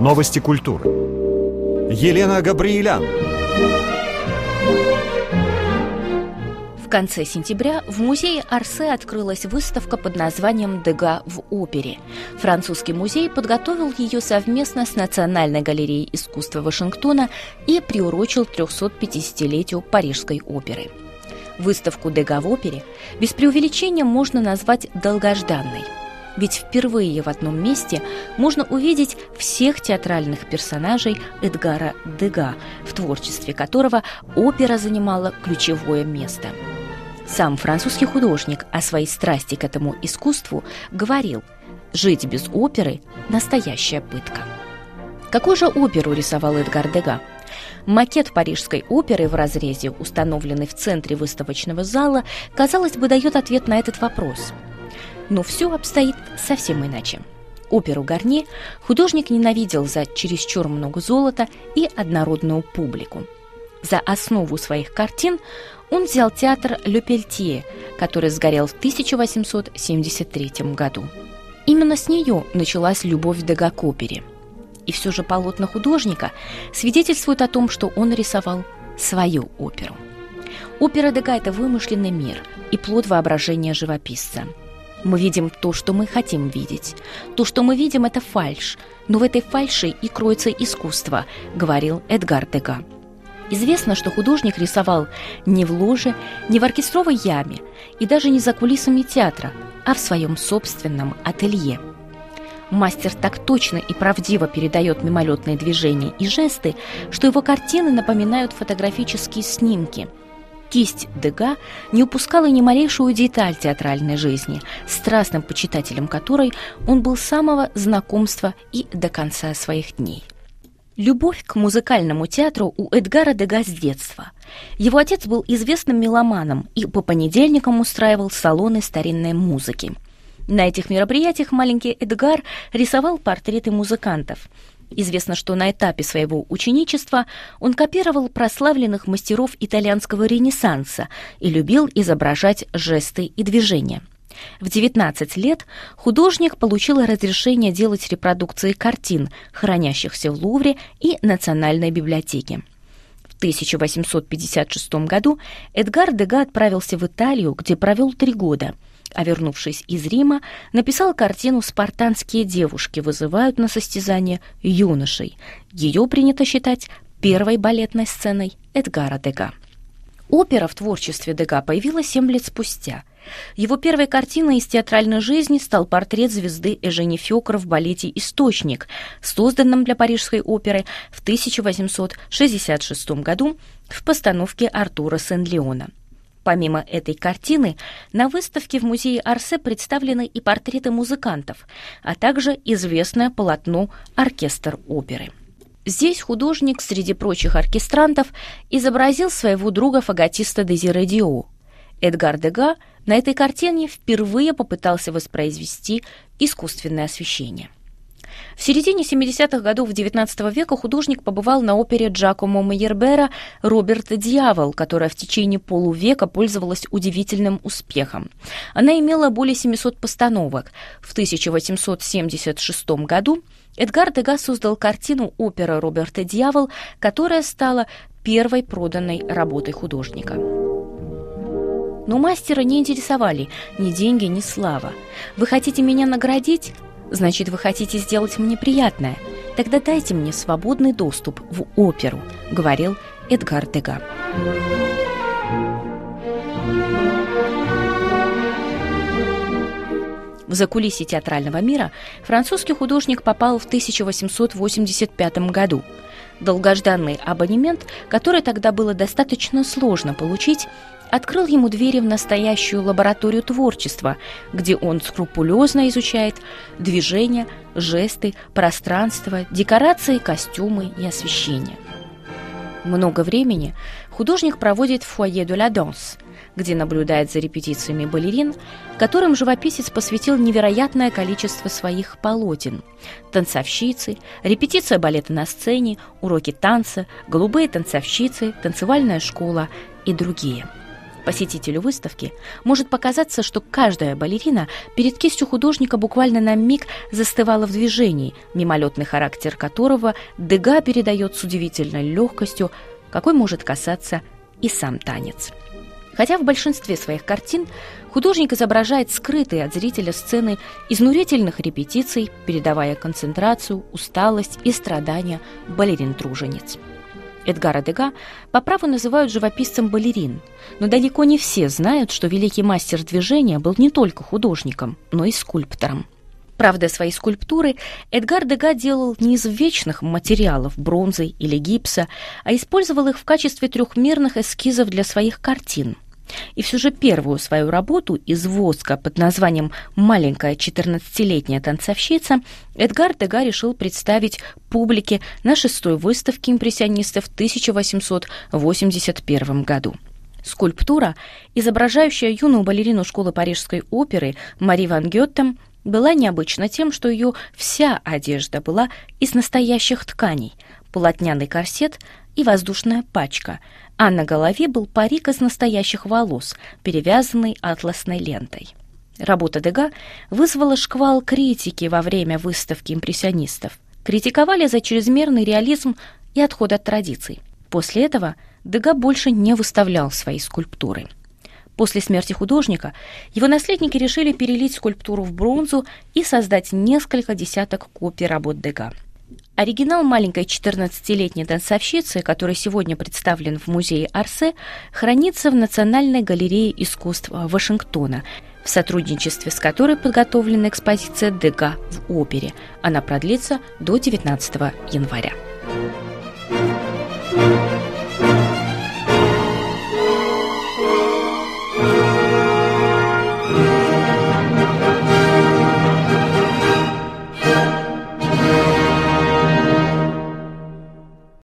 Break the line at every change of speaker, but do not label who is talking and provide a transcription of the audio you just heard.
Новости культуры. Елена Габриэлян.
В конце сентября в музее Арсе открылась выставка под названием «Дега в опере». Французский музей подготовил ее совместно с Национальной галереей искусства Вашингтона и приурочил 350-летию Парижской оперы. Выставку «Дега в опере» без преувеличения можно назвать долгожданной – ведь впервые в одном месте можно увидеть всех театральных персонажей Эдгара Дега, в творчестве которого опера занимала ключевое место. Сам французский художник о своей страсти к этому искусству говорил «Жить без оперы – настоящая пытка». Какую же оперу рисовал Эдгар Дега? Макет Парижской оперы в разрезе, установленный в центре выставочного зала, казалось бы, дает ответ на этот вопрос – но все обстоит совсем иначе. Оперу Гарни художник ненавидел за чересчур много золота и однородную публику. За основу своих картин он взял театр Ле Пельтье, который сгорел в 1873 году. Именно с нее началась любовь Дега к опере. И все же полотна художника свидетельствуют о том, что он рисовал свою оперу. Опера Дега – это вымышленный мир и плод воображения живописца – мы видим то, что мы хотим видеть. То, что мы видим, это фальш, но в этой фальши и кроется искусство, говорил Эдгар Дега. Известно, что художник рисовал не в ложе, не в оркестровой яме и даже не за кулисами театра, а в своем собственном ателье. Мастер так точно и правдиво передает мимолетные движения и жесты, что его картины напоминают фотографические снимки – Кисть Дега не упускала ни малейшую деталь театральной жизни, страстным почитателем которой он был с самого знакомства и до конца своих дней. Любовь к музыкальному театру у Эдгара Дега с детства. Его отец был известным меломаном и по понедельникам устраивал салоны старинной музыки. На этих мероприятиях маленький Эдгар рисовал портреты музыкантов – Известно, что на этапе своего ученичества он копировал прославленных мастеров итальянского ренессанса и любил изображать жесты и движения. В 19 лет художник получил разрешение делать репродукции картин, хранящихся в Лувре и Национальной библиотеке. В 1856 году Эдгар Дега отправился в Италию, где провел три года – а вернувшись из Рима, написал картину «Спартанские девушки вызывают на состязание юношей». Ее принято считать первой балетной сценой Эдгара Дега. Опера в творчестве Дега появилась семь лет спустя. Его первой картиной из театральной жизни стал портрет звезды Эжени Фёкра в балете «Источник», созданном для Парижской оперы в 1866 году в постановке Артура Сен-Леона. Помимо этой картины, на выставке в музее Арсе представлены и портреты музыкантов, а также известное полотно «Оркестр оперы». Здесь художник среди прочих оркестрантов изобразил своего друга-фаготиста Дезире Дио. Эдгар Дега на этой картине впервые попытался воспроизвести искусственное освещение – в середине 70-х годов XIX века художник побывал на опере Джакомо Майербера «Роберт Дьявол», которая в течение полувека пользовалась удивительным успехом. Она имела более 700 постановок. В 1876 году Эдгар Дега создал картину «Опера Роберта Дьявол», которая стала первой проданной работой художника. Но мастера не интересовали ни деньги, ни слава. Вы хотите меня наградить? Значит, вы хотите сделать мне приятное? Тогда дайте мне свободный доступ в оперу, говорил Эдгар Дега. В закулисье театрального мира французский художник попал в 1885 году. Долгожданный абонемент, который тогда было достаточно сложно получить, открыл ему двери в настоящую лабораторию творчества, где он скрупулезно изучает движения, жесты, пространство, декорации, костюмы и освещение. Много времени художник проводит в фойе de la danse, где наблюдает за репетициями балерин, которым живописец посвятил невероятное количество своих полотен. Танцовщицы, репетиция балета на сцене, уроки танца, голубые танцовщицы, танцевальная школа и другие – Посетителю выставки может показаться, что каждая балерина перед кистью художника буквально на миг застывала в движении, мимолетный характер которого Дега передает с удивительной легкостью, какой может касаться и сам танец. Хотя в большинстве своих картин художник изображает скрытые от зрителя сцены изнурительных репетиций, передавая концентрацию, усталость и страдания балерин-тружениц. Эдгара Дега по праву называют живописцем балерин, но далеко не все знают, что великий мастер движения был не только художником, но и скульптором. Правда, свои скульптуры Эдгар Дега делал не из вечных материалов бронзы или гипса, а использовал их в качестве трехмерных эскизов для своих картин – и все же первую свою работу из воска под названием «Маленькая 14-летняя танцовщица» Эдгар Дега решил представить публике на шестой выставке импрессионистов в 1881 году. Скульптура, изображающая юную балерину школы Парижской оперы Мари Ван Геттем, была необычна тем, что ее вся одежда была из настоящих тканей – полотняный корсет и воздушная пачка, а на голове был парик из настоящих волос, перевязанный атласной лентой. Работа Дега вызвала шквал критики во время выставки импрессионистов. Критиковали за чрезмерный реализм и отход от традиций. После этого Дега больше не выставлял свои скульптуры. После смерти художника его наследники решили перелить скульптуру в бронзу и создать несколько десяток копий работ Дега. Оригинал маленькой 14-летней танцовщицы, который сегодня представлен в музее Арсе, хранится в Национальной галерее искусств Вашингтона, в сотрудничестве с которой подготовлена экспозиция Дега в опере. Она продлится до 19 января.